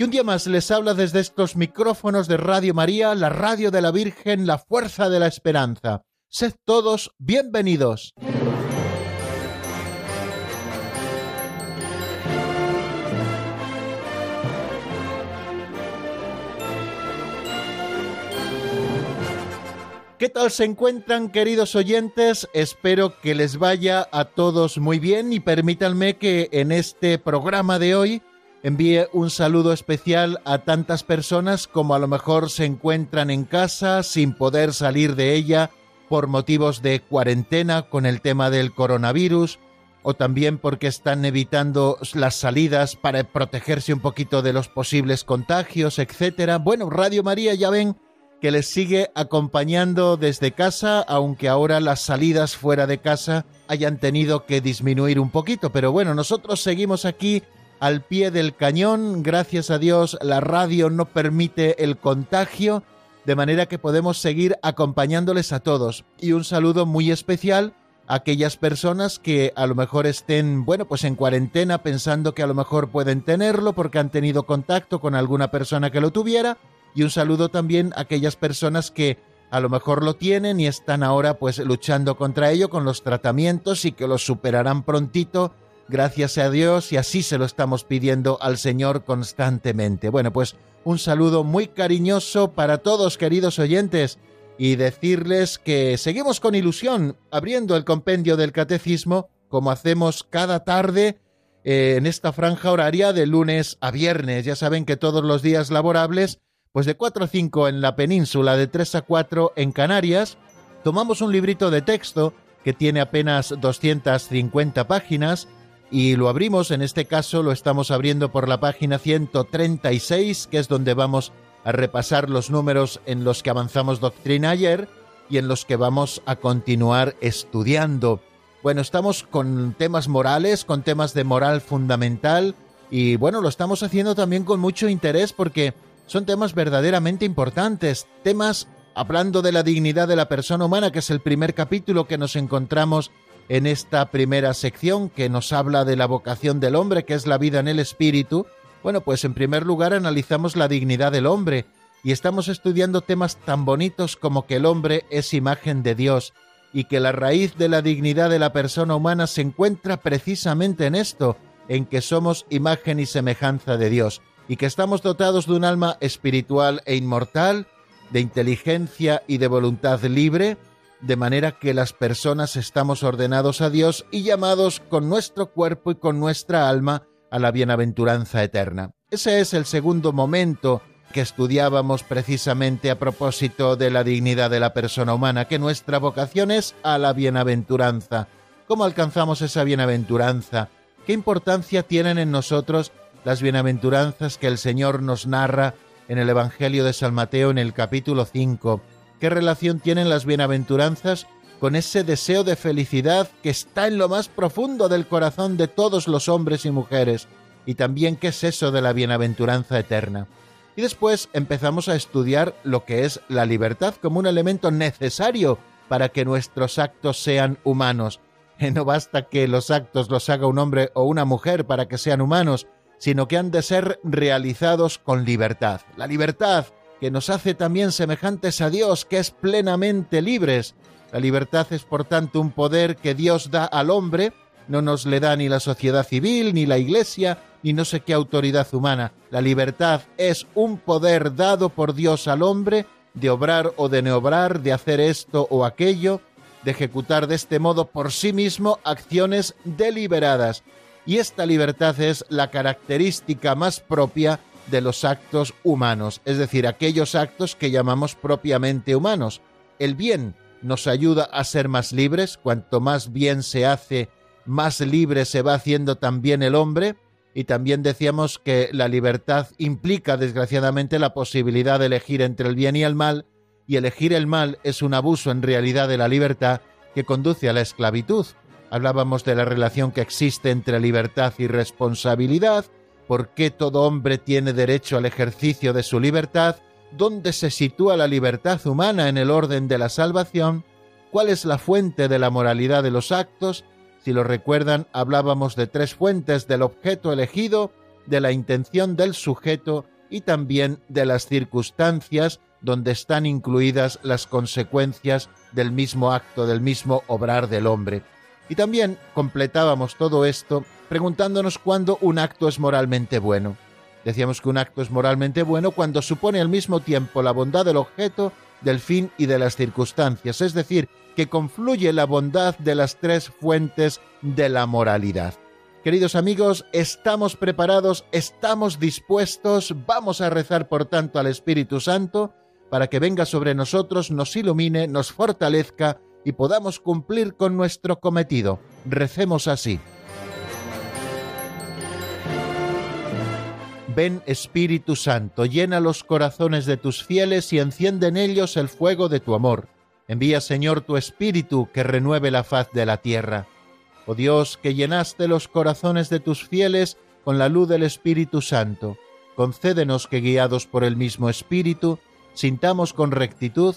que un día más les habla desde estos micrófonos de Radio María, la radio de la Virgen, la fuerza de la esperanza. Sed todos bienvenidos. ¿Qué tal se encuentran, queridos oyentes? Espero que les vaya a todos muy bien y permítanme que en este programa de hoy envíe un saludo especial a tantas personas como a lo mejor se encuentran en casa sin poder salir de ella por motivos de cuarentena con el tema del coronavirus o también porque están evitando las salidas para protegerse un poquito de los posibles contagios, etcétera. Bueno, Radio María ya ven que les sigue acompañando desde casa, aunque ahora las salidas fuera de casa hayan tenido que disminuir un poquito. Pero bueno, nosotros seguimos aquí al pie del cañón. Gracias a Dios la radio no permite el contagio, de manera que podemos seguir acompañándoles a todos. Y un saludo muy especial a aquellas personas que a lo mejor estén, bueno, pues en cuarentena pensando que a lo mejor pueden tenerlo porque han tenido contacto con alguna persona que lo tuviera y un saludo también a aquellas personas que a lo mejor lo tienen y están ahora pues luchando contra ello con los tratamientos y que lo superarán prontito, gracias a Dios y así se lo estamos pidiendo al Señor constantemente. Bueno, pues un saludo muy cariñoso para todos queridos oyentes y decirles que seguimos con ilusión abriendo el compendio del catecismo como hacemos cada tarde eh, en esta franja horaria de lunes a viernes. Ya saben que todos los días laborables pues de 4 a 5 en la península, de 3 a 4 en Canarias, tomamos un librito de texto que tiene apenas 250 páginas y lo abrimos, en este caso lo estamos abriendo por la página 136, que es donde vamos a repasar los números en los que avanzamos doctrina ayer y en los que vamos a continuar estudiando. Bueno, estamos con temas morales, con temas de moral fundamental y bueno, lo estamos haciendo también con mucho interés porque son temas verdaderamente importantes, temas hablando de la dignidad de la persona humana, que es el primer capítulo que nos encontramos en esta primera sección, que nos habla de la vocación del hombre, que es la vida en el espíritu. Bueno, pues en primer lugar analizamos la dignidad del hombre y estamos estudiando temas tan bonitos como que el hombre es imagen de Dios y que la raíz de la dignidad de la persona humana se encuentra precisamente en esto, en que somos imagen y semejanza de Dios y que estamos dotados de un alma espiritual e inmortal, de inteligencia y de voluntad libre, de manera que las personas estamos ordenados a Dios y llamados con nuestro cuerpo y con nuestra alma a la bienaventuranza eterna. Ese es el segundo momento que estudiábamos precisamente a propósito de la dignidad de la persona humana, que nuestra vocación es a la bienaventuranza. ¿Cómo alcanzamos esa bienaventuranza? ¿Qué importancia tienen en nosotros las bienaventuranzas que el Señor nos narra en el Evangelio de San Mateo en el capítulo 5. ¿Qué relación tienen las bienaventuranzas con ese deseo de felicidad que está en lo más profundo del corazón de todos los hombres y mujeres? Y también qué es eso de la bienaventuranza eterna. Y después empezamos a estudiar lo que es la libertad como un elemento necesario para que nuestros actos sean humanos. No basta que los actos los haga un hombre o una mujer para que sean humanos, sino que han de ser realizados con libertad. La libertad que nos hace también semejantes a Dios, que es plenamente libres. La libertad es por tanto un poder que Dios da al hombre, no nos le da ni la sociedad civil, ni la iglesia, ni no sé qué autoridad humana. La libertad es un poder dado por Dios al hombre de obrar o de no obrar, de hacer esto o aquello, de ejecutar de este modo por sí mismo acciones deliberadas y esta libertad es la característica más propia de los actos humanos, es decir, aquellos actos que llamamos propiamente humanos. El bien nos ayuda a ser más libres, cuanto más bien se hace, más libre se va haciendo también el hombre, y también decíamos que la libertad implica desgraciadamente la posibilidad de elegir entre el bien y el mal, y elegir el mal es un abuso en realidad de la libertad que conduce a la esclavitud. Hablábamos de la relación que existe entre libertad y responsabilidad, por qué todo hombre tiene derecho al ejercicio de su libertad, dónde se sitúa la libertad humana en el orden de la salvación, cuál es la fuente de la moralidad de los actos. Si lo recuerdan, hablábamos de tres fuentes del objeto elegido, de la intención del sujeto y también de las circunstancias donde están incluidas las consecuencias del mismo acto, del mismo obrar del hombre. Y también completábamos todo esto preguntándonos cuándo un acto es moralmente bueno. Decíamos que un acto es moralmente bueno cuando supone al mismo tiempo la bondad del objeto, del fin y de las circunstancias, es decir, que confluye la bondad de las tres fuentes de la moralidad. Queridos amigos, estamos preparados, estamos dispuestos, vamos a rezar por tanto al Espíritu Santo para que venga sobre nosotros, nos ilumine, nos fortalezca y podamos cumplir con nuestro cometido. Recemos así. Ven Espíritu Santo, llena los corazones de tus fieles y enciende en ellos el fuego de tu amor. Envía Señor tu Espíritu que renueve la faz de la tierra. Oh Dios, que llenaste los corazones de tus fieles con la luz del Espíritu Santo, concédenos que guiados por el mismo Espíritu, sintamos con rectitud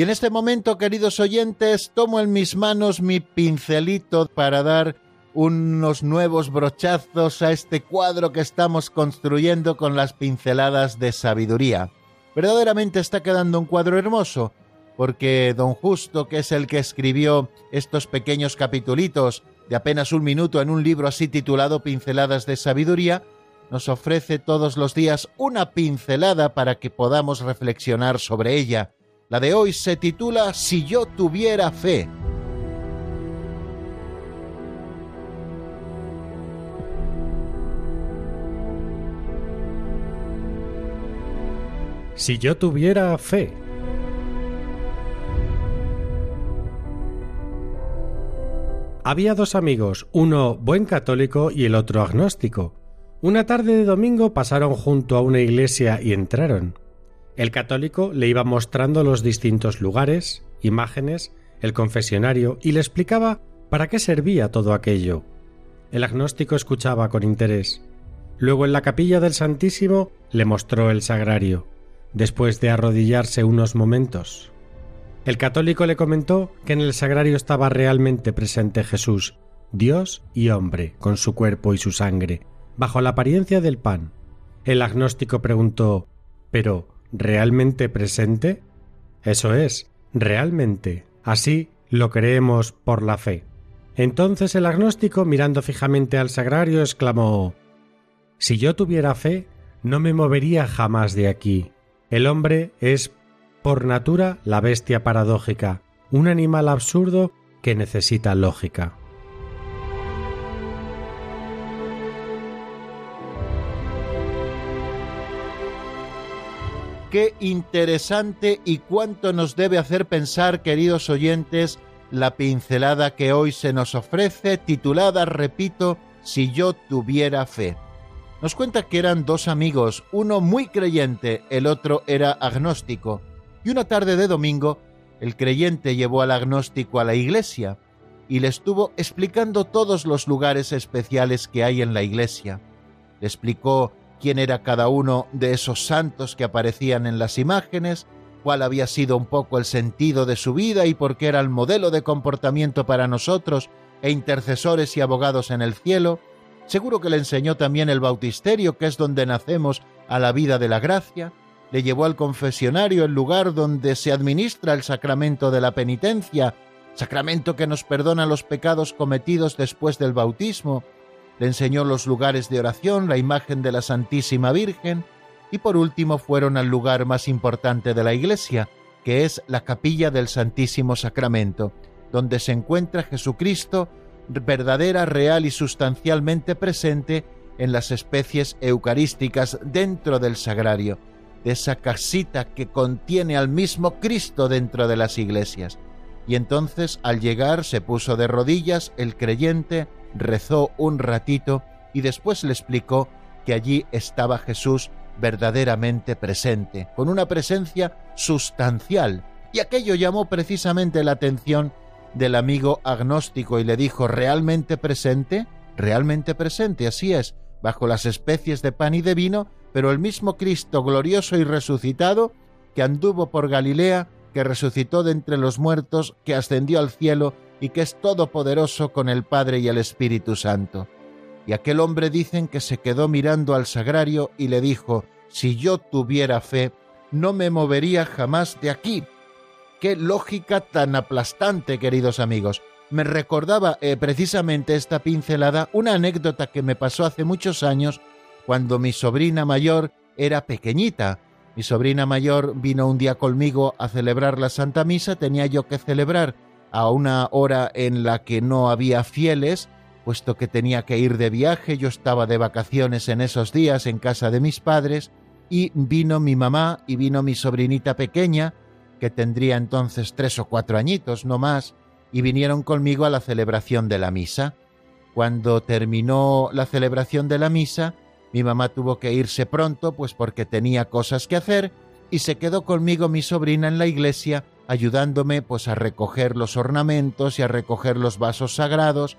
Y en este momento, queridos oyentes, tomo en mis manos mi pincelito para dar unos nuevos brochazos a este cuadro que estamos construyendo con las pinceladas de sabiduría. Verdaderamente está quedando un cuadro hermoso, porque don Justo, que es el que escribió estos pequeños capitulitos de apenas un minuto en un libro así titulado Pinceladas de Sabiduría, nos ofrece todos los días una pincelada para que podamos reflexionar sobre ella la de hoy se titula Si yo tuviera fe. Si yo tuviera fe. Había dos amigos, uno buen católico y el otro agnóstico. Una tarde de domingo pasaron junto a una iglesia y entraron. El católico le iba mostrando los distintos lugares, imágenes, el confesionario y le explicaba para qué servía todo aquello. El agnóstico escuchaba con interés. Luego en la capilla del Santísimo le mostró el sagrario, después de arrodillarse unos momentos. El católico le comentó que en el sagrario estaba realmente presente Jesús, Dios y hombre, con su cuerpo y su sangre, bajo la apariencia del pan. El agnóstico preguntó Pero, realmente presente? Eso es, realmente. Así lo creemos por la fe. Entonces el agnóstico, mirando fijamente al sagrario, exclamó Si yo tuviera fe, no me movería jamás de aquí. El hombre es, por natura, la bestia paradójica, un animal absurdo que necesita lógica. Qué interesante y cuánto nos debe hacer pensar, queridos oyentes, la pincelada que hoy se nos ofrece, titulada, repito, Si yo tuviera fe. Nos cuenta que eran dos amigos, uno muy creyente, el otro era agnóstico, y una tarde de domingo, el creyente llevó al agnóstico a la iglesia y le estuvo explicando todos los lugares especiales que hay en la iglesia. Le explicó quién era cada uno de esos santos que aparecían en las imágenes, cuál había sido un poco el sentido de su vida y por qué era el modelo de comportamiento para nosotros e intercesores y abogados en el cielo. Seguro que le enseñó también el bautisterio, que es donde nacemos a la vida de la gracia. Le llevó al confesionario, el lugar donde se administra el sacramento de la penitencia, sacramento que nos perdona los pecados cometidos después del bautismo, le enseñó los lugares de oración, la imagen de la Santísima Virgen, y por último fueron al lugar más importante de la iglesia, que es la capilla del Santísimo Sacramento, donde se encuentra Jesucristo verdadera, real y sustancialmente presente en las especies eucarísticas dentro del sagrario, de esa casita que contiene al mismo Cristo dentro de las iglesias. Y entonces al llegar se puso de rodillas el creyente, rezó un ratito y después le explicó que allí estaba Jesús verdaderamente presente, con una presencia sustancial. Y aquello llamó precisamente la atención del amigo agnóstico y le dijo, ¿realmente presente? Realmente presente, así es, bajo las especies de pan y de vino, pero el mismo Cristo glorioso y resucitado, que anduvo por Galilea, que resucitó de entre los muertos, que ascendió al cielo y que es todopoderoso con el Padre y el Espíritu Santo. Y aquel hombre dicen que se quedó mirando al sagrario y le dijo, si yo tuviera fe, no me movería jamás de aquí. Qué lógica tan aplastante, queridos amigos. Me recordaba eh, precisamente esta pincelada una anécdota que me pasó hace muchos años cuando mi sobrina mayor era pequeñita. Mi sobrina mayor vino un día conmigo a celebrar la Santa Misa, tenía yo que celebrar a una hora en la que no había fieles, puesto que tenía que ir de viaje, yo estaba de vacaciones en esos días en casa de mis padres, y vino mi mamá y vino mi sobrinita pequeña, que tendría entonces tres o cuatro añitos, no más, y vinieron conmigo a la celebración de la misa. Cuando terminó la celebración de la misa, mi mamá tuvo que irse pronto, pues porque tenía cosas que hacer, y se quedó conmigo mi sobrina en la iglesia, ayudándome pues a recoger los ornamentos y a recoger los vasos sagrados,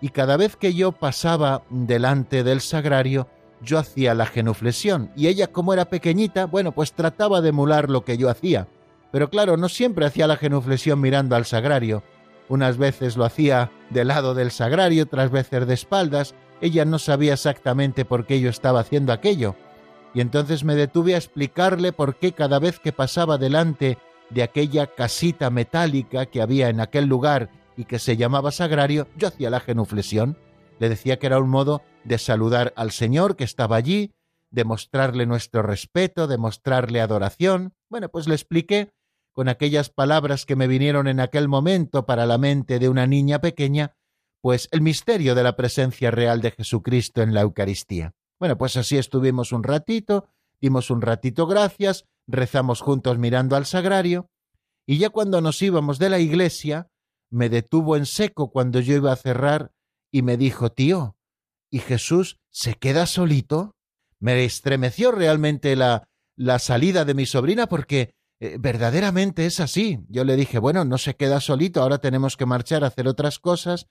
y cada vez que yo pasaba delante del sagrario, yo hacía la genuflexión y ella como era pequeñita, bueno, pues trataba de emular lo que yo hacía. Pero claro, no siempre hacía la genuflexión mirando al sagrario. Unas veces lo hacía del lado del sagrario, otras veces de espaldas. Ella no sabía exactamente por qué yo estaba haciendo aquello. Y entonces me detuve a explicarle por qué cada vez que pasaba delante de aquella casita metálica que había en aquel lugar y que se llamaba sagrario, yo hacía la genuflexión. Le decía que era un modo de saludar al Señor que estaba allí, de mostrarle nuestro respeto, de mostrarle adoración. Bueno, pues le expliqué con aquellas palabras que me vinieron en aquel momento para la mente de una niña pequeña, pues el misterio de la presencia real de Jesucristo en la Eucaristía. Bueno, pues así estuvimos un ratito, dimos un ratito gracias, rezamos juntos mirando al sagrario, y ya cuando nos íbamos de la iglesia, me detuvo en seco cuando yo iba a cerrar y me dijo, tío, ¿y Jesús se queda solito? Me estremeció realmente la, la salida de mi sobrina porque eh, verdaderamente es así. Yo le dije, bueno, no se queda solito, ahora tenemos que marchar a hacer otras cosas,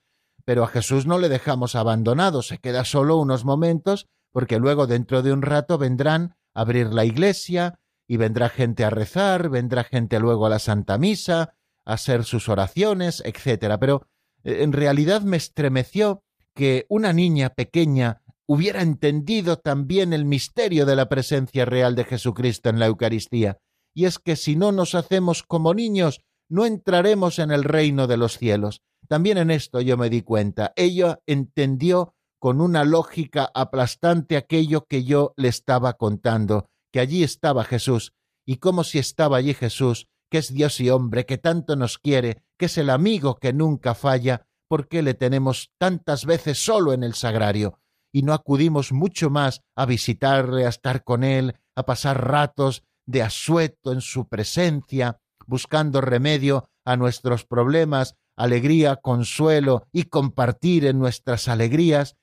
pero a Jesús no le dejamos abandonado, se queda solo unos momentos, porque luego dentro de un rato vendrán a abrir la iglesia, y vendrá gente a rezar, vendrá gente luego a la Santa Misa, a hacer sus oraciones, etcétera. Pero eh, en realidad me estremeció que una niña pequeña hubiera entendido también el misterio de la presencia real de Jesucristo en la Eucaristía. Y es que si no nos hacemos como niños, no entraremos en el reino de los cielos. También en esto yo me di cuenta. Ella entendió con una lógica aplastante aquello que yo le estaba contando, que allí estaba Jesús, y como si estaba allí Jesús, que es Dios y hombre, que tanto nos quiere, que es el amigo que nunca falla, ¿por qué le tenemos tantas veces solo en el sagrario? y no acudimos mucho más a visitarle, a estar con él, a pasar ratos de asueto en su presencia, buscando remedio a nuestros problemas, alegría, consuelo y compartir en nuestras alegrías,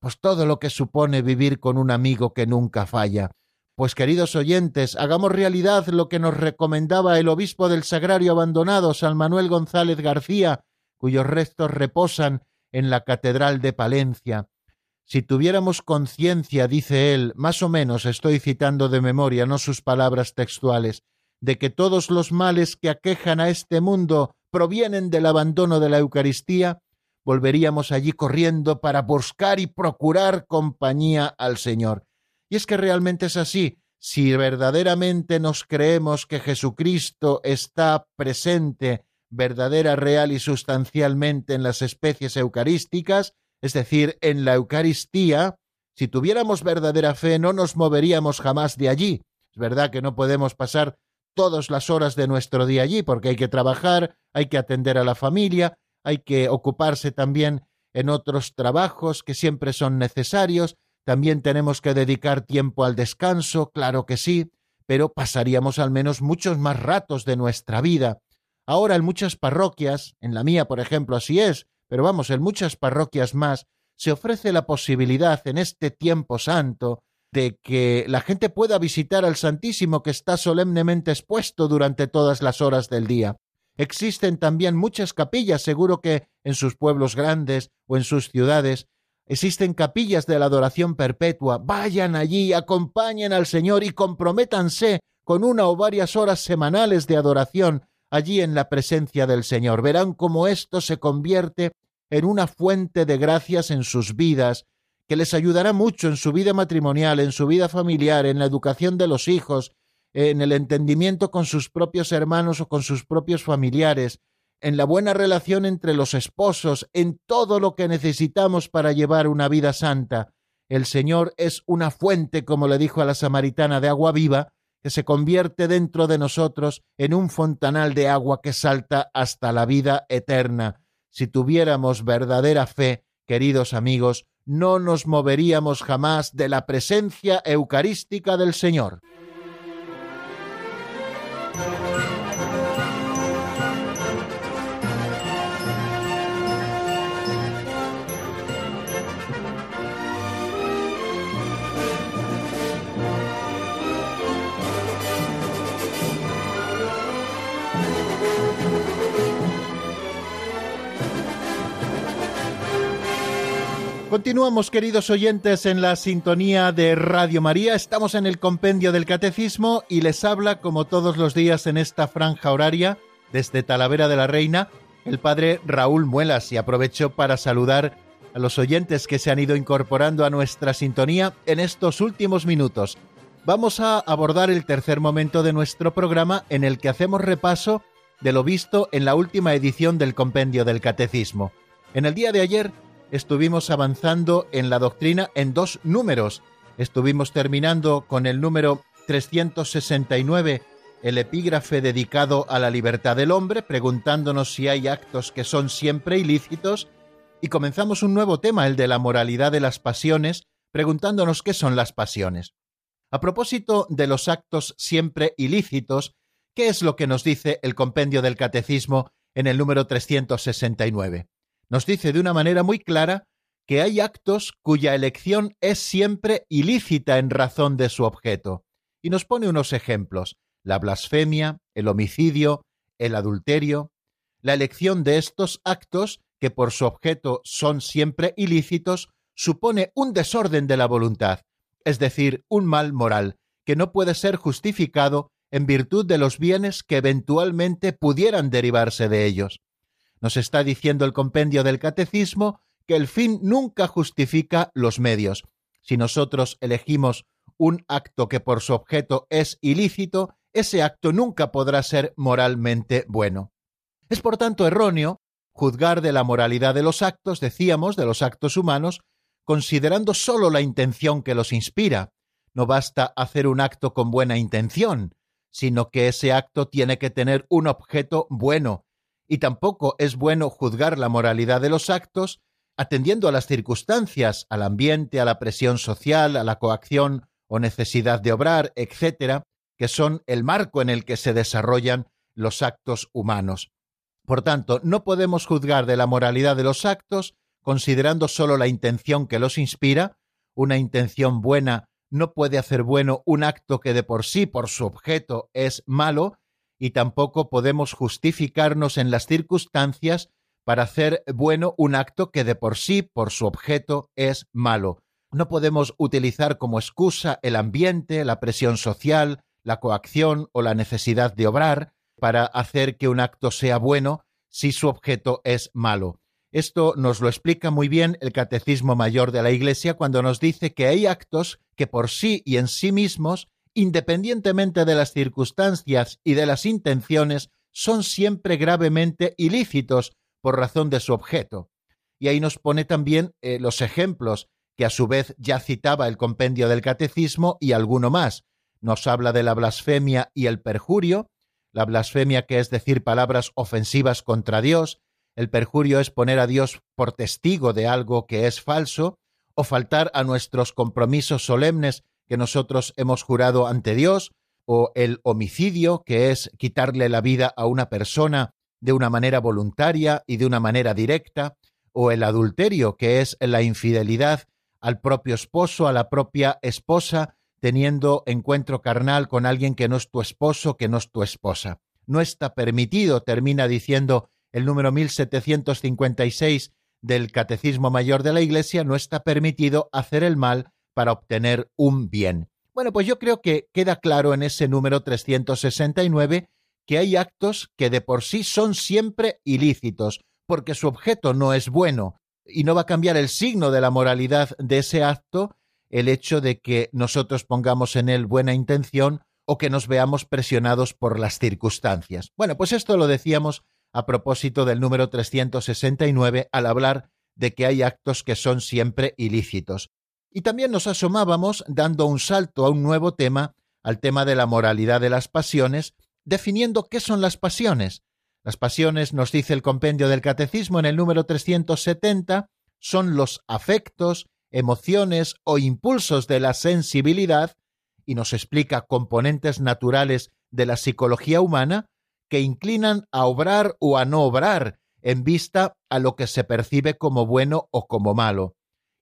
pues todo lo que supone vivir con un amigo que nunca falla. Pues queridos oyentes, hagamos realidad lo que nos recomendaba el obispo del Sagrario abandonado, San Manuel González García, cuyos restos reposan en la Catedral de Palencia. Si tuviéramos conciencia, dice él, más o menos estoy citando de memoria, no sus palabras textuales, de que todos los males que aquejan a este mundo provienen del abandono de la Eucaristía, volveríamos allí corriendo para buscar y procurar compañía al Señor. Y es que realmente es así. Si verdaderamente nos creemos que Jesucristo está presente verdadera, real y sustancialmente en las especies eucarísticas, es decir, en la Eucaristía, si tuviéramos verdadera fe no nos moveríamos jamás de allí. Es verdad que no podemos pasar todas las horas de nuestro día allí, porque hay que trabajar, hay que atender a la familia, hay que ocuparse también en otros trabajos que siempre son necesarios, también tenemos que dedicar tiempo al descanso, claro que sí, pero pasaríamos al menos muchos más ratos de nuestra vida. Ahora en muchas parroquias, en la mía por ejemplo así es, pero vamos, en muchas parroquias más, se ofrece la posibilidad en este tiempo santo de que la gente pueda visitar al Santísimo que está solemnemente expuesto durante todas las horas del día. Existen también muchas capillas, seguro que en sus pueblos grandes o en sus ciudades, existen capillas de la adoración perpetua. Vayan allí, acompañen al Señor y comprométanse con una o varias horas semanales de adoración allí en la presencia del Señor. Verán cómo esto se convierte en una fuente de gracias en sus vidas, que les ayudará mucho en su vida matrimonial, en su vida familiar, en la educación de los hijos, en el entendimiento con sus propios hermanos o con sus propios familiares, en la buena relación entre los esposos, en todo lo que necesitamos para llevar una vida santa. El Señor es una fuente, como le dijo a la samaritana, de agua viva, que se convierte dentro de nosotros en un fontanal de agua que salta hasta la vida eterna. Si tuviéramos verdadera fe, queridos amigos, no nos moveríamos jamás de la presencia eucarística del Señor. Continuamos, queridos oyentes, en la sintonía de Radio María. Estamos en el compendio del Catecismo y les habla, como todos los días en esta franja horaria, desde Talavera de la Reina, el padre Raúl Muelas. Y aprovecho para saludar a los oyentes que se han ido incorporando a nuestra sintonía en estos últimos minutos. Vamos a abordar el tercer momento de nuestro programa en el que hacemos repaso de lo visto en la última edición del compendio del Catecismo. En el día de ayer estuvimos avanzando en la doctrina en dos números. Estuvimos terminando con el número 369, el epígrafe dedicado a la libertad del hombre, preguntándonos si hay actos que son siempre ilícitos, y comenzamos un nuevo tema, el de la moralidad de las pasiones, preguntándonos qué son las pasiones. A propósito de los actos siempre ilícitos, ¿qué es lo que nos dice el compendio del Catecismo en el número 369? Nos dice de una manera muy clara que hay actos cuya elección es siempre ilícita en razón de su objeto, y nos pone unos ejemplos, la blasfemia, el homicidio, el adulterio. La elección de estos actos, que por su objeto son siempre ilícitos, supone un desorden de la voluntad, es decir, un mal moral, que no puede ser justificado en virtud de los bienes que eventualmente pudieran derivarse de ellos. Nos está diciendo el compendio del catecismo que el fin nunca justifica los medios. Si nosotros elegimos un acto que por su objeto es ilícito, ese acto nunca podrá ser moralmente bueno. Es por tanto erróneo juzgar de la moralidad de los actos, decíamos, de los actos humanos, considerando sólo la intención que los inspira. No basta hacer un acto con buena intención, sino que ese acto tiene que tener un objeto bueno, y tampoco es bueno juzgar la moralidad de los actos atendiendo a las circunstancias, al ambiente, a la presión social, a la coacción o necesidad de obrar, etcétera, que son el marco en el que se desarrollan los actos humanos. Por tanto, no podemos juzgar de la moralidad de los actos considerando sólo la intención que los inspira, una intención buena no puede hacer bueno un acto que de por sí, por su objeto, es malo, y tampoco podemos justificarnos en las circunstancias para hacer bueno un acto que de por sí, por su objeto, es malo. No podemos utilizar como excusa el ambiente, la presión social, la coacción o la necesidad de obrar para hacer que un acto sea bueno si su objeto es malo. Esto nos lo explica muy bien el Catecismo Mayor de la Iglesia cuando nos dice que hay actos que por sí y en sí mismos independientemente de las circunstancias y de las intenciones, son siempre gravemente ilícitos por razón de su objeto. Y ahí nos pone también eh, los ejemplos que a su vez ya citaba el compendio del catecismo y alguno más. nos habla de la blasfemia y el perjurio, la blasfemia que es decir palabras ofensivas contra Dios, el perjurio es poner a Dios por testigo de algo que es falso, o faltar a nuestros compromisos solemnes que nosotros hemos jurado ante Dios, o el homicidio, que es quitarle la vida a una persona de una manera voluntaria y de una manera directa, o el adulterio, que es la infidelidad al propio esposo, a la propia esposa, teniendo encuentro carnal con alguien que no es tu esposo, que no es tu esposa. No está permitido, termina diciendo el número 1756 del Catecismo Mayor de la Iglesia, no está permitido hacer el mal para obtener un bien. Bueno, pues yo creo que queda claro en ese número 369 que hay actos que de por sí son siempre ilícitos, porque su objeto no es bueno, y no va a cambiar el signo de la moralidad de ese acto el hecho de que nosotros pongamos en él buena intención o que nos veamos presionados por las circunstancias. Bueno, pues esto lo decíamos a propósito del número 369 al hablar de que hay actos que son siempre ilícitos. Y también nos asomábamos dando un salto a un nuevo tema, al tema de la moralidad de las pasiones, definiendo qué son las pasiones. Las pasiones, nos dice el compendio del Catecismo en el número 370, son los afectos, emociones o impulsos de la sensibilidad y nos explica componentes naturales de la psicología humana que inclinan a obrar o a no obrar en vista a lo que se percibe como bueno o como malo.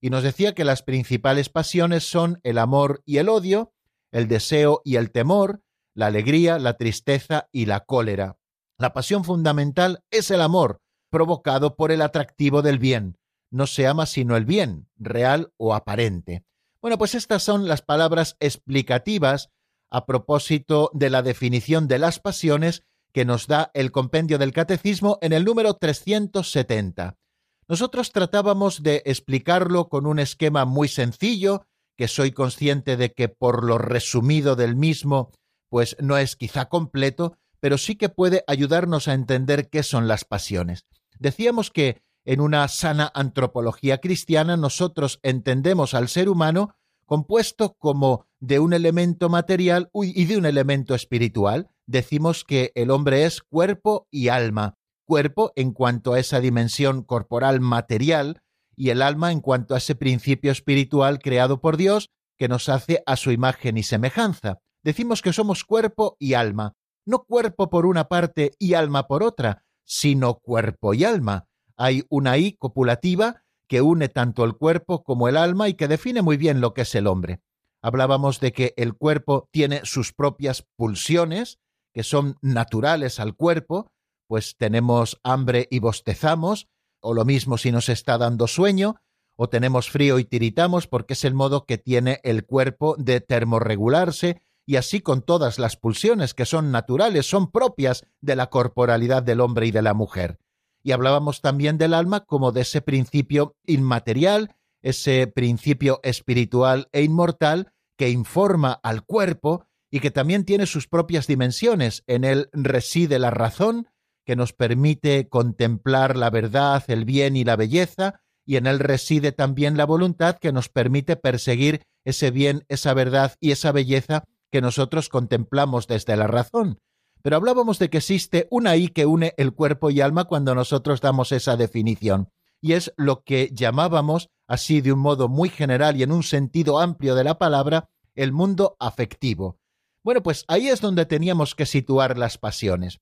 Y nos decía que las principales pasiones son el amor y el odio, el deseo y el temor, la alegría, la tristeza y la cólera. La pasión fundamental es el amor, provocado por el atractivo del bien, no se ama sino el bien, real o aparente. Bueno, pues estas son las palabras explicativas a propósito de la definición de las pasiones que nos da el compendio del catecismo en el número 370. Nosotros tratábamos de explicarlo con un esquema muy sencillo, que soy consciente de que por lo resumido del mismo, pues no es quizá completo, pero sí que puede ayudarnos a entender qué son las pasiones. Decíamos que en una sana antropología cristiana nosotros entendemos al ser humano compuesto como de un elemento material y de un elemento espiritual. Decimos que el hombre es cuerpo y alma. Cuerpo en cuanto a esa dimensión corporal material y el alma en cuanto a ese principio espiritual creado por Dios que nos hace a su imagen y semejanza. Decimos que somos cuerpo y alma, no cuerpo por una parte y alma por otra, sino cuerpo y alma hay una I copulativa que une tanto el cuerpo como el alma y que define muy bien lo que es el hombre. Hablábamos de que el cuerpo tiene sus propias pulsiones, que son naturales al cuerpo, pues tenemos hambre y bostezamos, o lo mismo si nos está dando sueño, o tenemos frío y tiritamos, porque es el modo que tiene el cuerpo de termorregularse, y así con todas las pulsiones que son naturales, son propias de la corporalidad del hombre y de la mujer y hablábamos también del alma como de ese principio inmaterial, ese principio espiritual e inmortal que informa al cuerpo y que también tiene sus propias dimensiones. En él reside la razón, que nos permite contemplar la verdad, el bien y la belleza, y en él reside también la voluntad que nos permite perseguir ese bien, esa verdad y esa belleza que nosotros contemplamos desde la razón. Pero hablábamos de que existe una I que une el cuerpo y alma cuando nosotros damos esa definición, y es lo que llamábamos, así de un modo muy general y en un sentido amplio de la palabra, el mundo afectivo. Bueno, pues ahí es donde teníamos que situar las pasiones.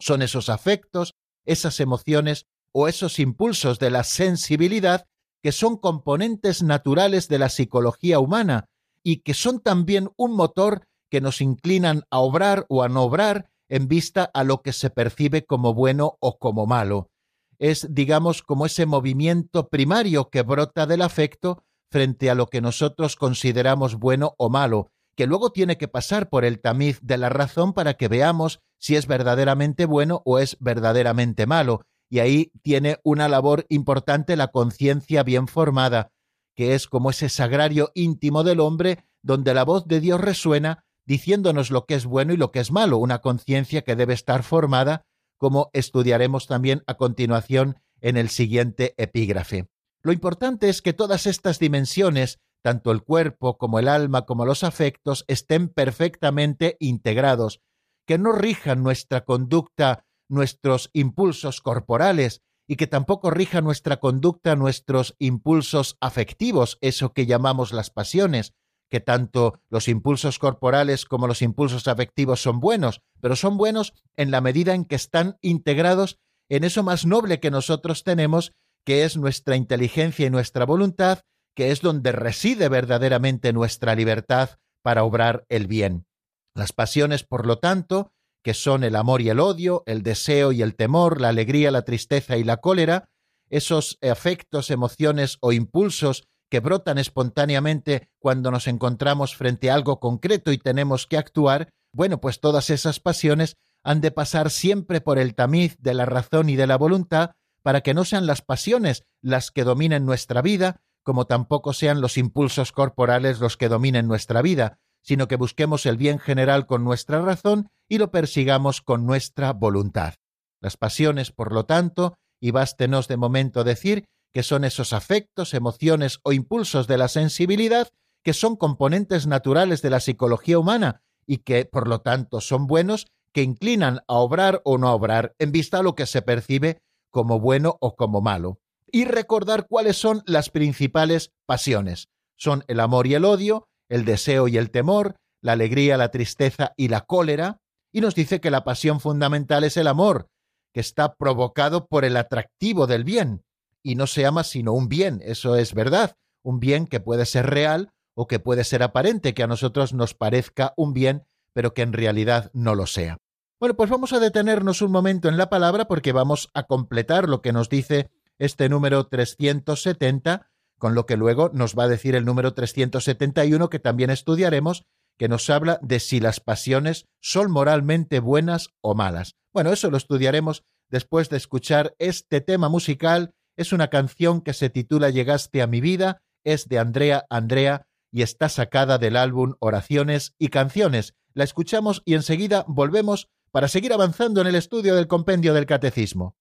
Son esos afectos, esas emociones o esos impulsos de la sensibilidad que son componentes naturales de la psicología humana y que son también un motor que nos inclinan a obrar o a no obrar en vista a lo que se percibe como bueno o como malo. Es, digamos, como ese movimiento primario que brota del afecto frente a lo que nosotros consideramos bueno o malo, que luego tiene que pasar por el tamiz de la razón para que veamos si es verdaderamente bueno o es verdaderamente malo. Y ahí tiene una labor importante la conciencia bien formada, que es como ese sagrario íntimo del hombre donde la voz de Dios resuena diciéndonos lo que es bueno y lo que es malo, una conciencia que debe estar formada, como estudiaremos también a continuación en el siguiente epígrafe. Lo importante es que todas estas dimensiones tanto el cuerpo como el alma como los afectos estén perfectamente integrados, que no rijan nuestra conducta nuestros impulsos corporales y que tampoco rija nuestra conducta nuestros impulsos afectivos, eso que llamamos las pasiones, que tanto los impulsos corporales como los impulsos afectivos son buenos, pero son buenos en la medida en que están integrados en eso más noble que nosotros tenemos, que es nuestra inteligencia y nuestra voluntad, que es donde reside verdaderamente nuestra libertad para obrar el bien. Las pasiones, por lo tanto, que son el amor y el odio, el deseo y el temor, la alegría, la tristeza y la cólera, esos afectos, emociones o impulsos que brotan espontáneamente cuando nos encontramos frente a algo concreto y tenemos que actuar, bueno, pues todas esas pasiones han de pasar siempre por el tamiz de la razón y de la voluntad para que no sean las pasiones las que dominen nuestra vida, como tampoco sean los impulsos corporales los que dominen nuestra vida, sino que busquemos el bien general con nuestra razón y lo persigamos con nuestra voluntad. Las pasiones, por lo tanto, y bástenos de momento decir que son esos afectos, emociones o impulsos de la sensibilidad que son componentes naturales de la psicología humana y que, por lo tanto, son buenos, que inclinan a obrar o no a obrar en vista a lo que se percibe como bueno o como malo. Y recordar cuáles son las principales pasiones. Son el amor y el odio, el deseo y el temor, la alegría, la tristeza y la cólera, y nos dice que la pasión fundamental es el amor, que está provocado por el atractivo del bien, y no se ama sino un bien, eso es verdad, un bien que puede ser real o que puede ser aparente, que a nosotros nos parezca un bien, pero que en realidad no lo sea. Bueno, pues vamos a detenernos un momento en la palabra porque vamos a completar lo que nos dice este número 370 con lo que luego nos va a decir el número 371 que también estudiaremos, que nos habla de si las pasiones son moralmente buenas o malas. Bueno, eso lo estudiaremos después de escuchar este tema musical. Es una canción que se titula Llegaste a mi vida, es de Andrea Andrea y está sacada del álbum Oraciones y Canciones. La escuchamos y enseguida volvemos para seguir avanzando en el estudio del compendio del catecismo.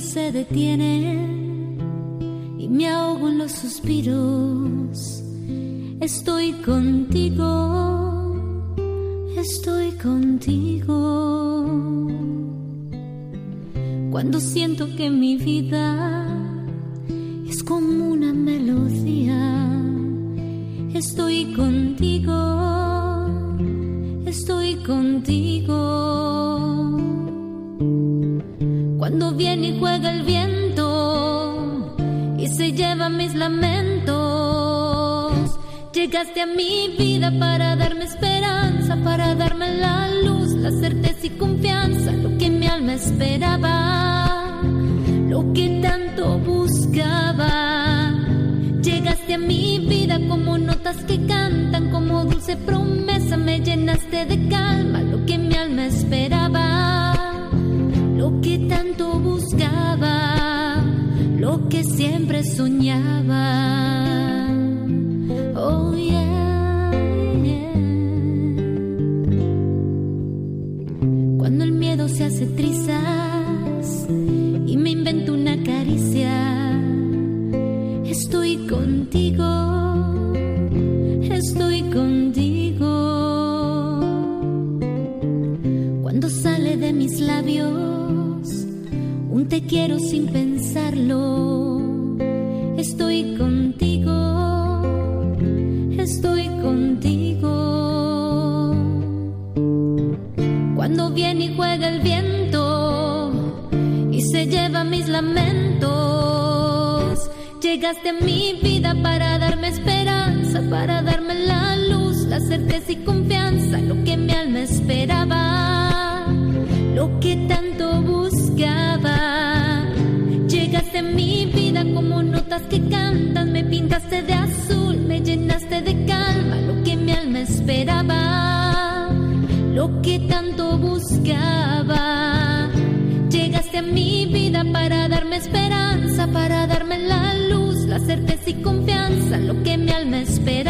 Se detiene y me ahogo en los suspiros. Estoy contigo, estoy contigo. Cuando siento que mi vida es como una melodía, estoy contigo, estoy contigo cuando viene y juega el viento y se lleva mis lamentos. Llegaste a mi vida para darme esperanza, para darme la luz, la certeza y confianza, lo que mi alma esperaba, lo que tanto buscaba. Llegaste a mi vida como notas que cantan, como dulce promesa, me llenaste de calma, lo que mi alma esperaba lo que tanto buscaba, lo que siempre soñaba. Oh yeah, Cuando el miedo se hace trizas y me invento una caricia, estoy contigo, estoy contigo. Cuando sale de mis labios te quiero sin pensarlo. Estoy contigo, estoy contigo. Cuando viene y juega el viento y se lleva mis lamentos, llegaste a mi vida para darme esperanza, para darme la luz, la certeza y confianza, lo que mi alma esperaba, lo que tanto buscaba en mi vida como notas que cantan, me pintaste de azul, me llenaste de calma, lo que mi alma esperaba, lo que tanto buscaba. Llegaste a mi vida para darme esperanza, para darme la luz, la certeza y confianza, lo que mi alma esperaba,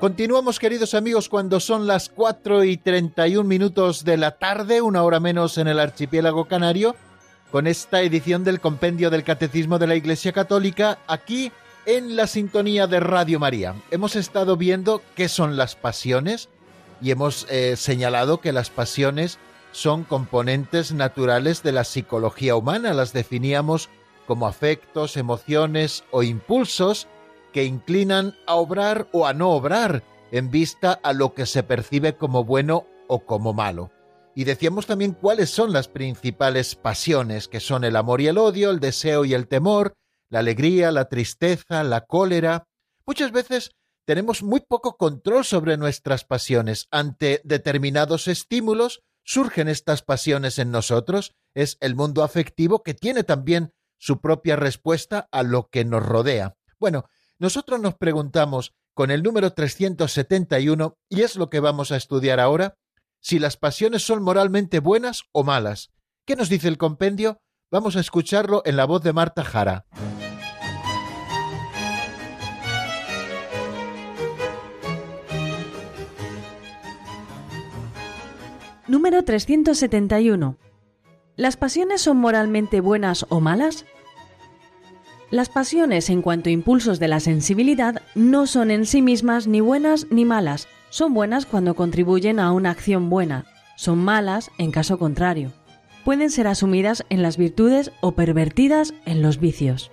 Continuamos, queridos amigos, cuando son las 4 y 31 minutos de la tarde, una hora menos en el archipiélago canario, con esta edición del Compendio del Catecismo de la Iglesia Católica, aquí en la sintonía de Radio María. Hemos estado viendo qué son las pasiones y hemos eh, señalado que las pasiones son componentes naturales de la psicología humana, las definíamos como afectos, emociones o impulsos, que inclinan a obrar o a no obrar en vista a lo que se percibe como bueno o como malo. Y decíamos también cuáles son las principales pasiones, que son el amor y el odio, el deseo y el temor, la alegría, la tristeza, la cólera. Muchas veces tenemos muy poco control sobre nuestras pasiones. Ante determinados estímulos surgen estas pasiones en nosotros. Es el mundo afectivo que tiene también su propia respuesta a lo que nos rodea. Bueno, nosotros nos preguntamos con el número 371, y es lo que vamos a estudiar ahora, si las pasiones son moralmente buenas o malas. ¿Qué nos dice el compendio? Vamos a escucharlo en la voz de Marta Jara. Número 371. ¿Las pasiones son moralmente buenas o malas? Las pasiones en cuanto a impulsos de la sensibilidad no son en sí mismas ni buenas ni malas, son buenas cuando contribuyen a una acción buena, son malas en caso contrario. Pueden ser asumidas en las virtudes o pervertidas en los vicios.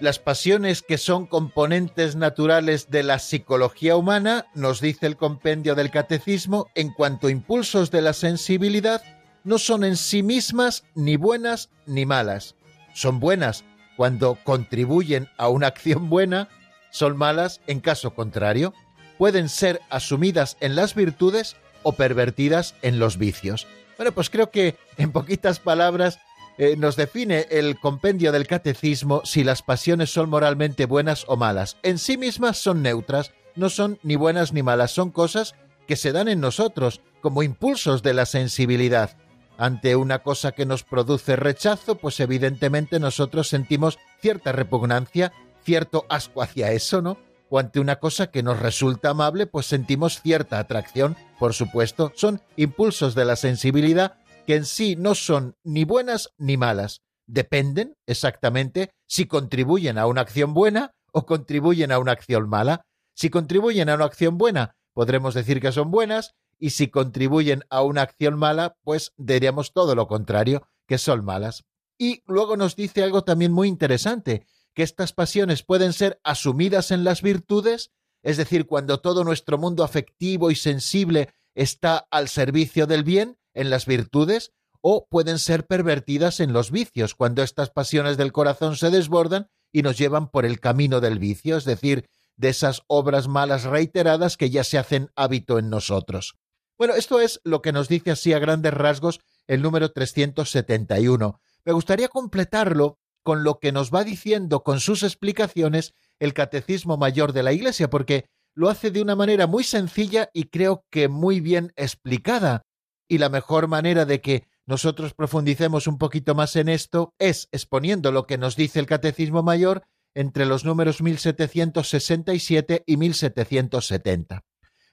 Las pasiones que son componentes naturales de la psicología humana, nos dice el compendio del catecismo, en cuanto a impulsos de la sensibilidad, no son en sí mismas ni buenas ni malas. Son buenas cuando contribuyen a una acción buena, son malas en caso contrario. Pueden ser asumidas en las virtudes o pervertidas en los vicios. Bueno, pues creo que en poquitas palabras eh, nos define el compendio del catecismo si las pasiones son moralmente buenas o malas. En sí mismas son neutras, no son ni buenas ni malas, son cosas que se dan en nosotros como impulsos de la sensibilidad ante una cosa que nos produce rechazo, pues evidentemente nosotros sentimos cierta repugnancia, cierto asco hacia eso, ¿no? O ante una cosa que nos resulta amable, pues sentimos cierta atracción, por supuesto, son impulsos de la sensibilidad que en sí no son ni buenas ni malas, dependen exactamente si contribuyen a una acción buena o contribuyen a una acción mala. Si contribuyen a una acción buena, podremos decir que son buenas, y si contribuyen a una acción mala, pues diríamos todo lo contrario, que son malas. Y luego nos dice algo también muy interesante, que estas pasiones pueden ser asumidas en las virtudes, es decir, cuando todo nuestro mundo afectivo y sensible está al servicio del bien, en las virtudes, o pueden ser pervertidas en los vicios, cuando estas pasiones del corazón se desbordan y nos llevan por el camino del vicio, es decir, de esas obras malas reiteradas que ya se hacen hábito en nosotros. Bueno, esto es lo que nos dice así a grandes rasgos el número 371. Me gustaría completarlo con lo que nos va diciendo con sus explicaciones el Catecismo Mayor de la Iglesia, porque lo hace de una manera muy sencilla y creo que muy bien explicada. Y la mejor manera de que nosotros profundicemos un poquito más en esto es exponiendo lo que nos dice el Catecismo Mayor entre los números 1767 y 1770.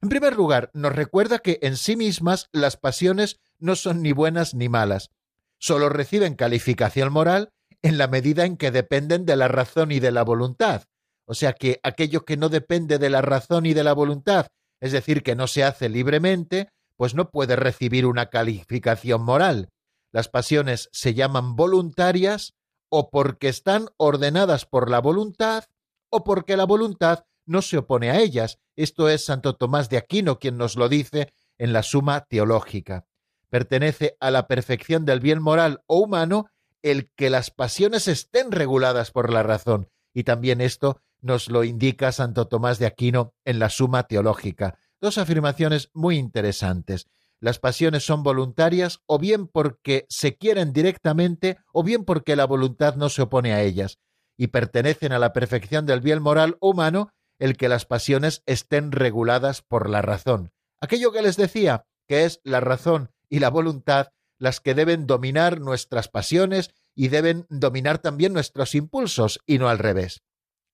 En primer lugar, nos recuerda que en sí mismas las pasiones no son ni buenas ni malas, solo reciben calificación moral en la medida en que dependen de la razón y de la voluntad. O sea que aquello que no depende de la razón y de la voluntad, es decir, que no se hace libremente, pues no puede recibir una calificación moral. Las pasiones se llaman voluntarias o porque están ordenadas por la voluntad o porque la voluntad no se opone a ellas. Esto es Santo Tomás de Aquino quien nos lo dice en la Suma Teológica. Pertenece a la perfección del bien moral o humano el que las pasiones estén reguladas por la razón. Y también esto nos lo indica Santo Tomás de Aquino en la Suma Teológica. Dos afirmaciones muy interesantes. Las pasiones son voluntarias o bien porque se quieren directamente o bien porque la voluntad no se opone a ellas, y pertenecen a la perfección del bien moral humano el que las pasiones estén reguladas por la razón. Aquello que les decía, que es la razón y la voluntad las que deben dominar nuestras pasiones y deben dominar también nuestros impulsos y no al revés.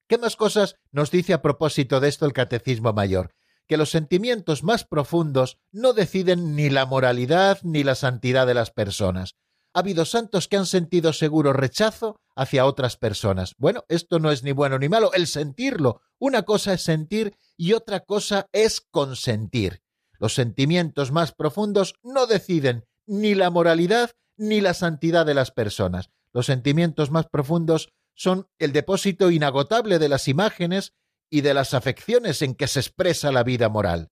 ¿Qué más cosas nos dice a propósito de esto el Catecismo Mayor? Que los sentimientos más profundos no deciden ni la moralidad ni la santidad de las personas. Ha habido santos que han sentido seguro rechazo hacia otras personas. Bueno, esto no es ni bueno ni malo, el sentirlo. Una cosa es sentir y otra cosa es consentir. Los sentimientos más profundos no deciden ni la moralidad ni la santidad de las personas. Los sentimientos más profundos son el depósito inagotable de las imágenes y de las afecciones en que se expresa la vida moral.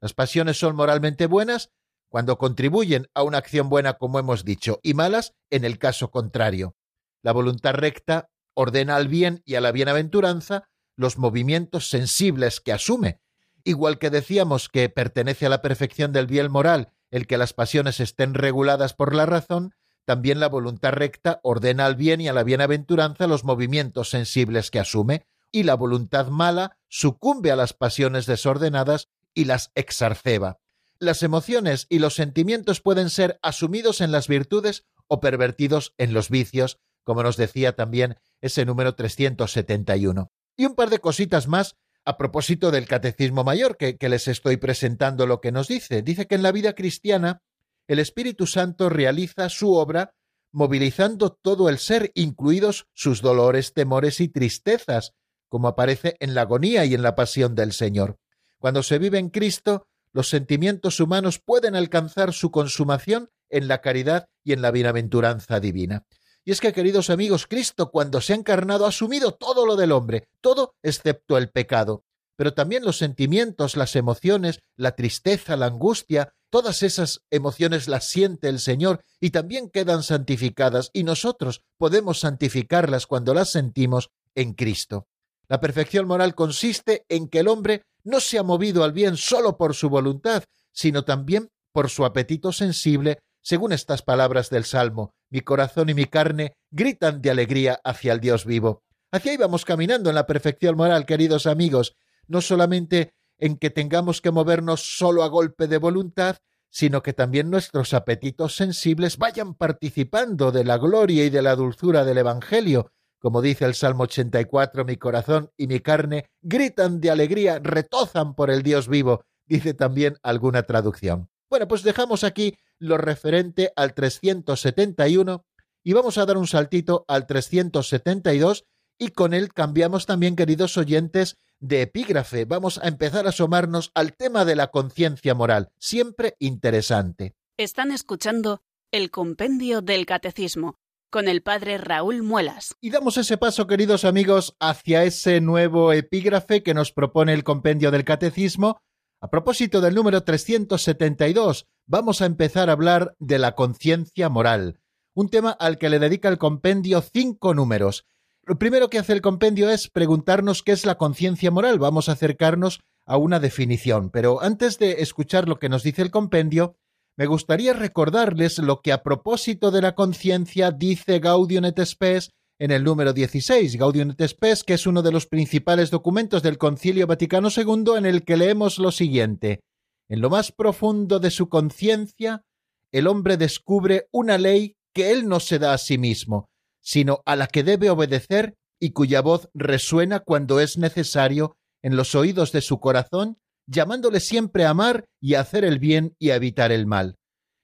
Las pasiones son moralmente buenas cuando contribuyen a una acción buena, como hemos dicho, y malas en el caso contrario. La voluntad recta ordena al bien y a la bienaventuranza los movimientos sensibles que asume, igual que decíamos que pertenece a la perfección del bien moral el que las pasiones estén reguladas por la razón, también la voluntad recta ordena al bien y a la bienaventuranza los movimientos sensibles que asume, y la voluntad mala sucumbe a las pasiones desordenadas y las exarceba. Las emociones y los sentimientos pueden ser asumidos en las virtudes o pervertidos en los vicios, como nos decía también ese número 371. Y un par de cositas más a propósito del Catecismo Mayor, que, que, les estoy presentando lo que nos dice. Dice que en la vida cristiana el Espíritu Santo realiza su obra movilizando todo el ser, incluidos sus dolores, temores y tristezas, como aparece en la agonía y en la pasión del Señor. Cuando se vive en Cristo, los sentimientos humanos pueden alcanzar su consumación en la caridad y en la bienaventuranza divina. Y es que, queridos amigos, Cristo cuando se ha encarnado ha asumido todo lo del hombre, todo excepto el pecado. Pero también los sentimientos, las emociones, la tristeza, la angustia, Todas esas emociones las siente el Señor y también quedan santificadas y nosotros podemos santificarlas cuando las sentimos en Cristo. La perfección moral consiste en que el hombre no se ha movido al bien solo por su voluntad, sino también por su apetito sensible, según estas palabras del Salmo, mi corazón y mi carne gritan de alegría hacia el Dios vivo. Hacia ahí vamos caminando en la perfección moral, queridos amigos, no solamente en que tengamos que movernos solo a golpe de voluntad, sino que también nuestros apetitos sensibles vayan participando de la gloria y de la dulzura del Evangelio. Como dice el Salmo 84, mi corazón y mi carne gritan de alegría, retozan por el Dios vivo, dice también alguna traducción. Bueno, pues dejamos aquí lo referente al 371 y vamos a dar un saltito al 372 y con él cambiamos también, queridos oyentes, de epígrafe. Vamos a empezar a asomarnos al tema de la conciencia moral, siempre interesante. Están escuchando el Compendio del Catecismo con el padre Raúl Muelas. Y damos ese paso, queridos amigos, hacia ese nuevo epígrafe que nos propone el Compendio del Catecismo. A propósito del número 372, vamos a empezar a hablar de la conciencia moral, un tema al que le dedica el compendio cinco números. Lo primero que hace el compendio es preguntarnos qué es la conciencia moral. Vamos a acercarnos a una definición. Pero antes de escuchar lo que nos dice el compendio, me gustaría recordarles lo que a propósito de la conciencia dice Gaudium et Spes en el número 16, Gaudium et Spes, que es uno de los principales documentos del Concilio Vaticano II, en el que leemos lo siguiente. En lo más profundo de su conciencia, el hombre descubre una ley que él no se da a sí mismo, sino a la que debe obedecer y cuya voz resuena cuando es necesario en los oídos de su corazón, llamándole siempre a amar y a hacer el bien y a evitar el mal.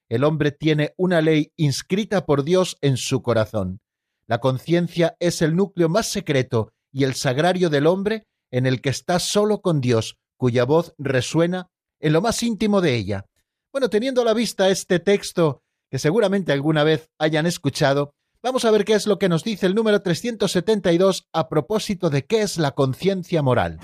El hombre tiene una ley inscrita por Dios en su corazón. La conciencia es el núcleo más secreto y el sagrario del hombre en el que está solo con Dios, cuya voz resuena en lo más íntimo de ella. Bueno, teniendo a la vista este texto que seguramente alguna vez hayan escuchado, Vamos a ver qué es lo que nos dice el número 372 a propósito de qué es la conciencia moral.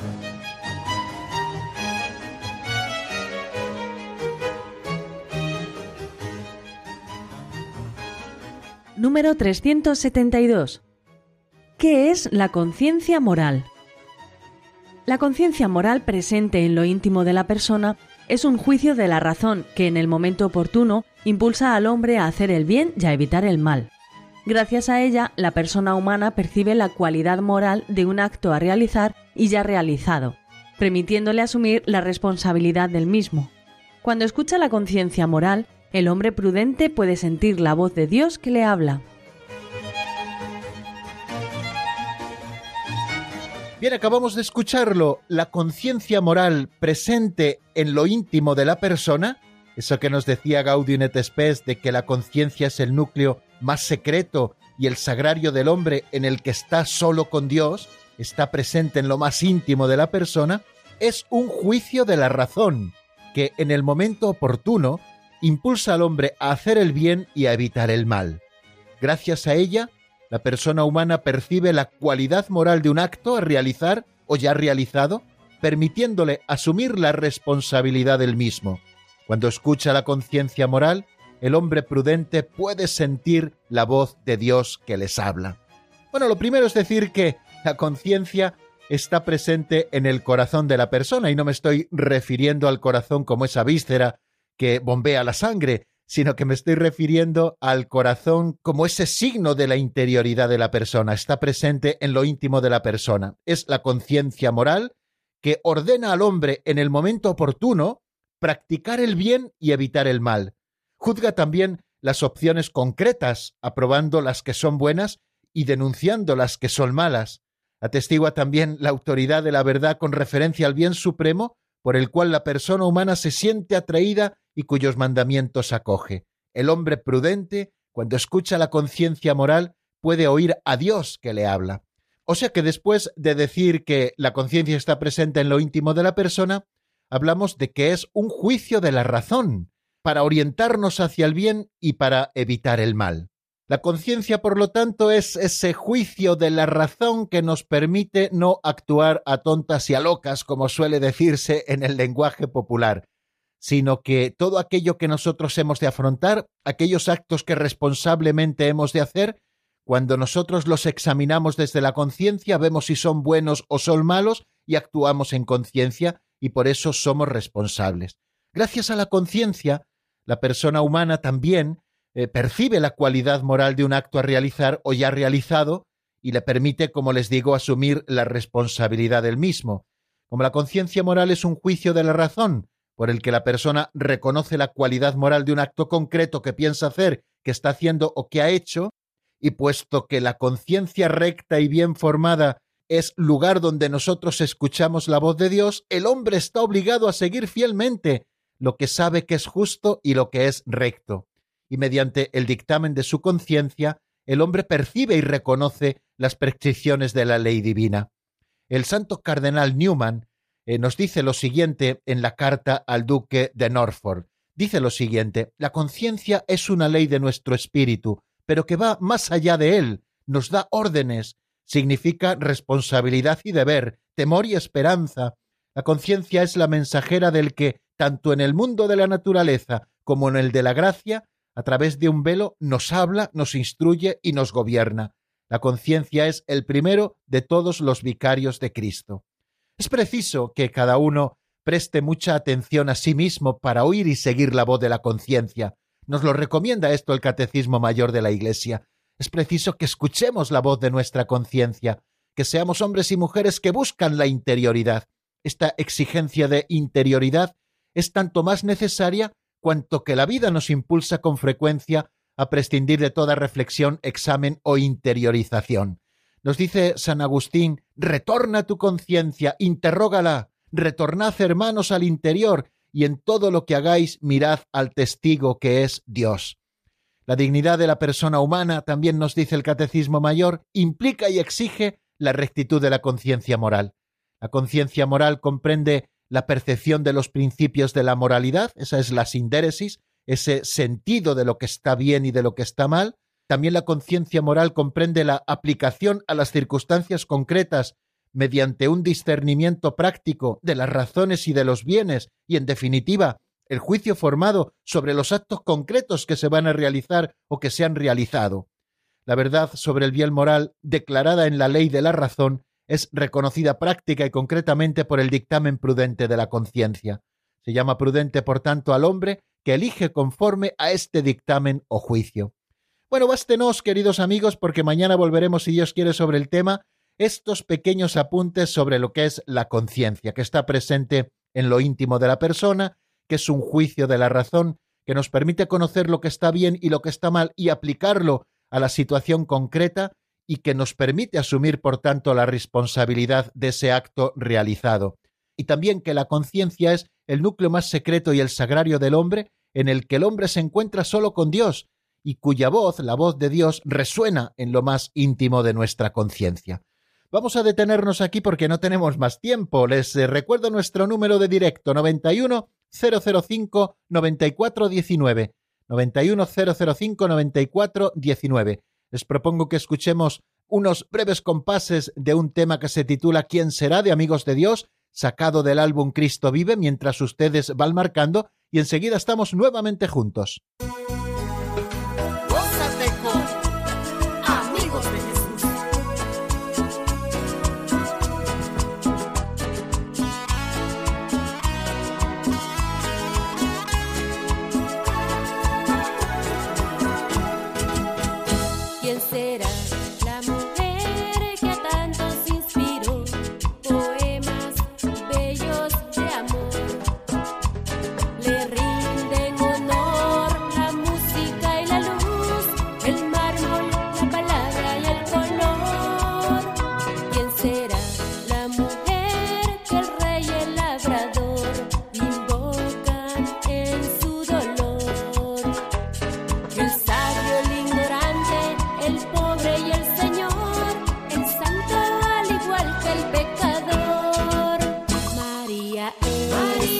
Número 372. ¿Qué es la conciencia moral? La conciencia moral presente en lo íntimo de la persona es un juicio de la razón que en el momento oportuno impulsa al hombre a hacer el bien y a evitar el mal. Gracias a ella, la persona humana percibe la cualidad moral de un acto a realizar y ya realizado, permitiéndole asumir la responsabilidad del mismo. Cuando escucha la conciencia moral, el hombre prudente puede sentir la voz de Dios que le habla. Bien, acabamos de escucharlo. La conciencia moral presente en lo íntimo de la persona, eso que nos decía Gaudium et de que la conciencia es el núcleo más secreto y el sagrario del hombre en el que está solo con Dios, está presente en lo más íntimo de la persona, es un juicio de la razón que en el momento oportuno impulsa al hombre a hacer el bien y a evitar el mal. Gracias a ella, la persona humana percibe la cualidad moral de un acto a realizar o ya realizado, permitiéndole asumir la responsabilidad del mismo. Cuando escucha la conciencia moral, el hombre prudente puede sentir la voz de Dios que les habla. Bueno, lo primero es decir que la conciencia está presente en el corazón de la persona y no me estoy refiriendo al corazón como esa víscera que bombea la sangre, sino que me estoy refiriendo al corazón como ese signo de la interioridad de la persona, está presente en lo íntimo de la persona. Es la conciencia moral que ordena al hombre en el momento oportuno practicar el bien y evitar el mal. Juzga también las opciones concretas, aprobando las que son buenas y denunciando las que son malas. Atestigua también la autoridad de la verdad con referencia al bien supremo por el cual la persona humana se siente atraída y cuyos mandamientos acoge. El hombre prudente, cuando escucha la conciencia moral, puede oír a Dios que le habla. O sea que después de decir que la conciencia está presente en lo íntimo de la persona, hablamos de que es un juicio de la razón, para orientarnos hacia el bien y para evitar el mal. La conciencia, por lo tanto, es ese juicio de la razón que nos permite no actuar a tontas y a locas, como suele decirse en el lenguaje popular, sino que todo aquello que nosotros hemos de afrontar, aquellos actos que responsablemente hemos de hacer, cuando nosotros los examinamos desde la conciencia, vemos si son buenos o son malos y actuamos en conciencia y por eso somos responsables. Gracias a la conciencia, la persona humana también eh, percibe la cualidad moral de un acto a realizar o ya realizado y le permite, como les digo, asumir la responsabilidad del mismo. Como la conciencia moral es un juicio de la razón, por el que la persona reconoce la cualidad moral de un acto concreto que piensa hacer, que está haciendo o que ha hecho, y puesto que la conciencia recta y bien formada es lugar donde nosotros escuchamos la voz de Dios, el hombre está obligado a seguir fielmente lo que sabe que es justo y lo que es recto y mediante el dictamen de su conciencia, el hombre percibe y reconoce las prescripciones de la ley divina. El santo cardenal Newman eh, nos dice lo siguiente en la carta al duque de Norfolk. Dice lo siguiente, la conciencia es una ley de nuestro espíritu, pero que va más allá de él, nos da órdenes, significa responsabilidad y deber, temor y esperanza. La conciencia es la mensajera del que, tanto en el mundo de la naturaleza como en el de la gracia, a través de un velo nos habla, nos instruye y nos gobierna. La conciencia es el primero de todos los vicarios de Cristo. Es preciso que cada uno preste mucha atención a sí mismo para oír y seguir la voz de la conciencia. Nos lo recomienda esto el Catecismo Mayor de la Iglesia. Es preciso que escuchemos la voz de nuestra conciencia, que seamos hombres y mujeres que buscan la interioridad. Esta exigencia de interioridad es tanto más necesaria cuanto que la vida nos impulsa con frecuencia a prescindir de toda reflexión, examen o interiorización. Nos dice San Agustín, retorna tu conciencia, interrógala, retornad hermanos al interior, y en todo lo que hagáis mirad al testigo que es Dios. La dignidad de la persona humana, también nos dice el Catecismo Mayor, implica y exige la rectitud de la conciencia moral. La conciencia moral comprende la percepción de los principios de la moralidad, esa es la sindéresis, ese sentido de lo que está bien y de lo que está mal. También la conciencia moral comprende la aplicación a las circunstancias concretas mediante un discernimiento práctico de las razones y de los bienes y, en definitiva, el juicio formado sobre los actos concretos que se van a realizar o que se han realizado. la verdad sobre el bien moral, declarada en la ley de la razón, es reconocida práctica y concretamente por el dictamen prudente de la conciencia. Se llama prudente, por tanto, al hombre que elige conforme a este dictamen o juicio. Bueno, bástenos, queridos amigos, porque mañana volveremos, si Dios quiere, sobre el tema, estos pequeños apuntes sobre lo que es la conciencia, que está presente en lo íntimo de la persona, que es un juicio de la razón, que nos permite conocer lo que está bien y lo que está mal y aplicarlo a la situación concreta y que nos permite asumir, por tanto, la responsabilidad de ese acto realizado. Y también que la conciencia es el núcleo más secreto y el sagrario del hombre, en el que el hombre se encuentra solo con Dios, y cuya voz, la voz de Dios, resuena en lo más íntimo de nuestra conciencia. Vamos a detenernos aquí porque no tenemos más tiempo. Les eh, recuerdo nuestro número de directo 91 005 9419. 91 005 9419. Les propongo que escuchemos unos breves compases de un tema que se titula ¿Quién será? de Amigos de Dios, sacado del álbum Cristo vive, mientras ustedes van marcando, y enseguida estamos nuevamente juntos. será. Body.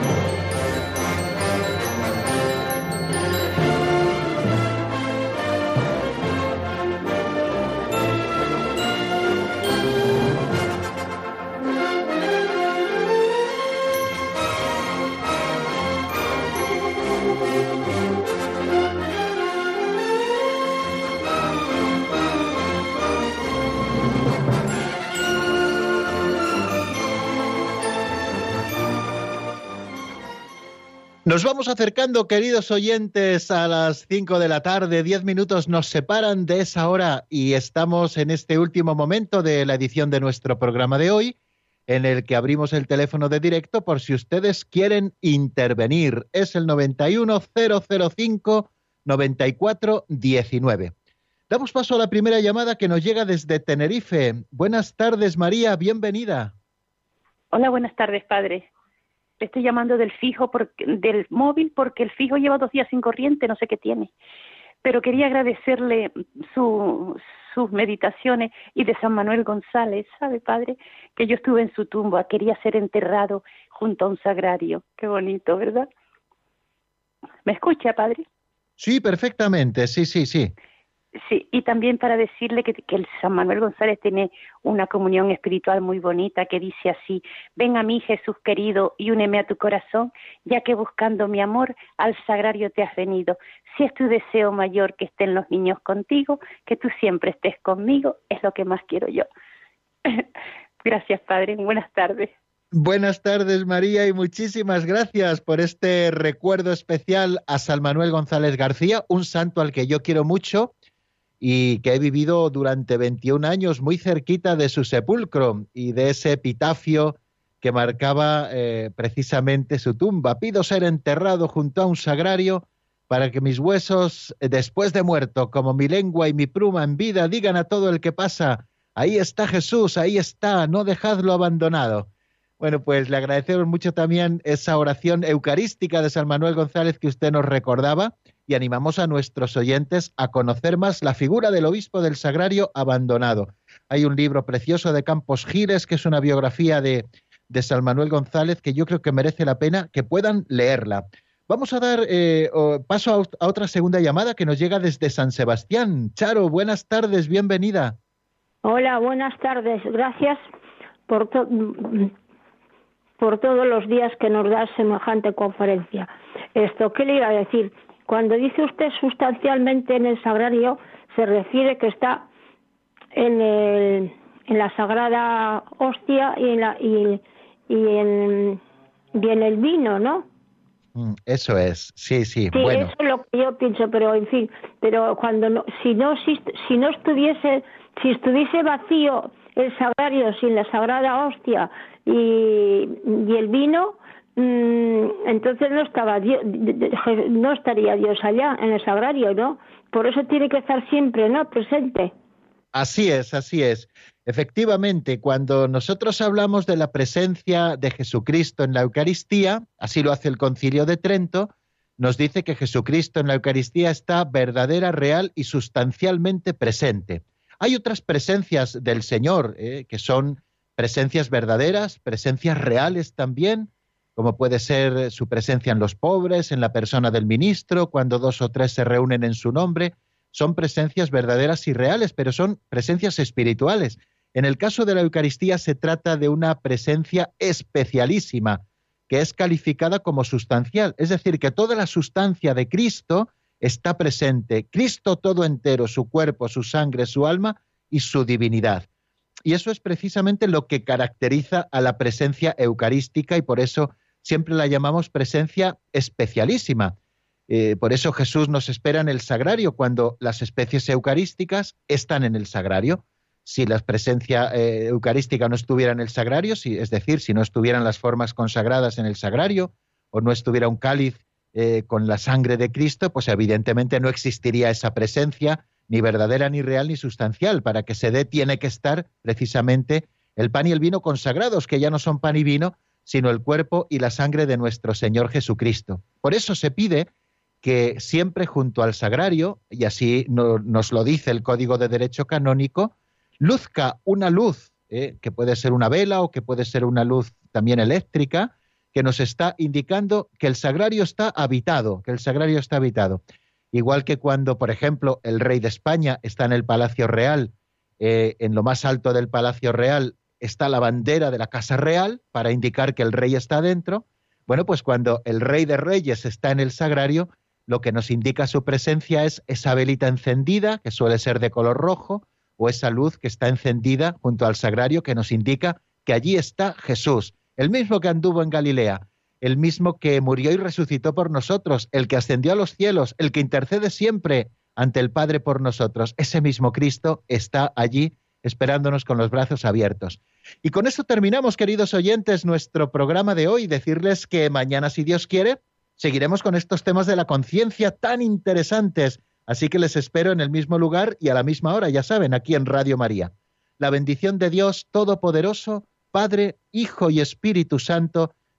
Nos vamos acercando, queridos oyentes, a las 5 de la tarde. Diez minutos nos separan de esa hora y estamos en este último momento de la edición de nuestro programa de hoy, en el que abrimos el teléfono de directo por si ustedes quieren intervenir. Es el 91005-9419. Damos paso a la primera llamada que nos llega desde Tenerife. Buenas tardes, María, bienvenida. Hola, buenas tardes, padre. Le estoy llamando del fijo, del móvil, porque el fijo lleva dos días sin corriente, no sé qué tiene. Pero quería agradecerle sus meditaciones y de San Manuel González, ¿sabe, padre? Que yo estuve en su tumba, quería ser enterrado junto a un sagrario. Qué bonito, ¿verdad? ¿Me escucha, padre? Sí, perfectamente, sí, sí, sí. Sí, y también para decirle que, el San Manuel González tiene una comunión espiritual muy bonita que dice así, ven a mí Jesús querido y úneme a tu corazón, ya que buscando mi amor al sagrario te has venido. Si es tu deseo mayor que estén los niños contigo, que tú siempre estés conmigo, es lo que más quiero yo. Gracias, Padre. Buenas tardes. Buenas tardes, María, y muchísimas gracias por este recuerdo especial a San Manuel González García, un santo al que yo quiero mucho y que he vivido durante 21 años muy cerquita de su sepulcro y de ese epitafio que marcaba eh, precisamente su tumba. Pido ser enterrado junto a un sagrario para que mis huesos, eh, después de muerto, como mi lengua y mi pluma en vida, digan a todo el que pasa, ahí está Jesús, ahí está, no dejadlo abandonado. Bueno, pues le agradecemos mucho también esa oración eucarística de San Manuel González que usted nos recordaba y animamos a nuestros oyentes a conocer más la figura del obispo del sagrario abandonado. Hay un libro precioso de Campos Gires, que es una biografía de, de San Manuel González, que yo creo que merece la pena que puedan leerla. Vamos a dar eh, paso a, otra segunda llamada que nos llega desde San Sebastián. Charo, buenas tardes, bienvenida. Hola, buenas tardes. Gracias por, por todos los días que nos da semejante conferencia. Esto, ¿qué le iba a decir? Cuando dice usted sustancialmente en el sagrario, se refiere que está en, el, en la sagrada hostia y en, la, y, en, en el vino, ¿no? Mm, eso es, sí, sí. Sí, eso es lo que yo pienso, pero en fin, pero cuando no, si no si, si no estuviese, si estuviese vacío el sagrario sin la sagrada hostia y, y el vino, entonces no estaba no estaría Dios allá en el sagrario, ¿no? Por eso tiene que estar siempre, ¿no? Presente. Así es, así es. Efectivamente, cuando nosotros hablamos de la presencia de Jesucristo en la Eucaristía, así lo hace el Concilio de Trento, nos dice que Jesucristo en la Eucaristía está verdadera, real y sustancialmente presente. Hay otras presencias del Señor eh, que son presencias verdaderas, presencias reales también, como puede ser su presencia en los pobres, en la persona del ministro, cuando dos o tres se reúnen en su nombre, son presencias verdaderas y reales, pero son presencias espirituales. En el caso de la Eucaristía se trata de una presencia especialísima, que es calificada como sustancial, es decir, que toda la sustancia de Cristo está presente, Cristo todo entero, su cuerpo, su sangre, su alma y su divinidad. Y eso es precisamente lo que caracteriza a la presencia eucarística y por eso siempre la llamamos presencia especialísima. Eh, por eso Jesús nos espera en el sagrario, cuando las especies eucarísticas están en el sagrario. Si la presencia eh, eucarística no estuviera en el sagrario, si, es decir, si no estuvieran las formas consagradas en el sagrario, o no estuviera un cáliz eh, con la sangre de Cristo, pues evidentemente no existiría esa presencia, ni verdadera, ni real, ni sustancial. Para que se dé, tiene que estar precisamente el pan y el vino consagrados, que ya no son pan y vino, sino el cuerpo y la sangre de nuestro Señor Jesucristo. Por eso se pide que siempre junto al sagrario, y así nos lo dice el Código de Derecho Canónico, luzca una luz, eh, que puede ser una vela o que puede ser una luz también eléctrica, que nos está indicando que el sagrario está habitado, que el sagrario está habitado. Igual que cuando, por ejemplo, el rey de España está en el Palacio Real, eh, en lo más alto del Palacio Real está la bandera de la Casa Real para indicar que el rey está dentro. Bueno, pues cuando el rey de reyes está en el sagrario, lo que nos indica su presencia es esa velita encendida, que suele ser de color rojo, o esa luz que está encendida junto al sagrario, que nos indica que allí está Jesús, el mismo que anduvo en Galilea, el mismo que murió y resucitó por nosotros, el que ascendió a los cielos, el que intercede siempre ante el Padre por nosotros. Ese mismo Cristo está allí esperándonos con los brazos abiertos. Y con esto terminamos, queridos oyentes, nuestro programa de hoy. Decirles que mañana, si Dios quiere, seguiremos con estos temas de la conciencia tan interesantes. Así que les espero en el mismo lugar y a la misma hora, ya saben, aquí en Radio María. La bendición de Dios Todopoderoso, Padre, Hijo y Espíritu Santo,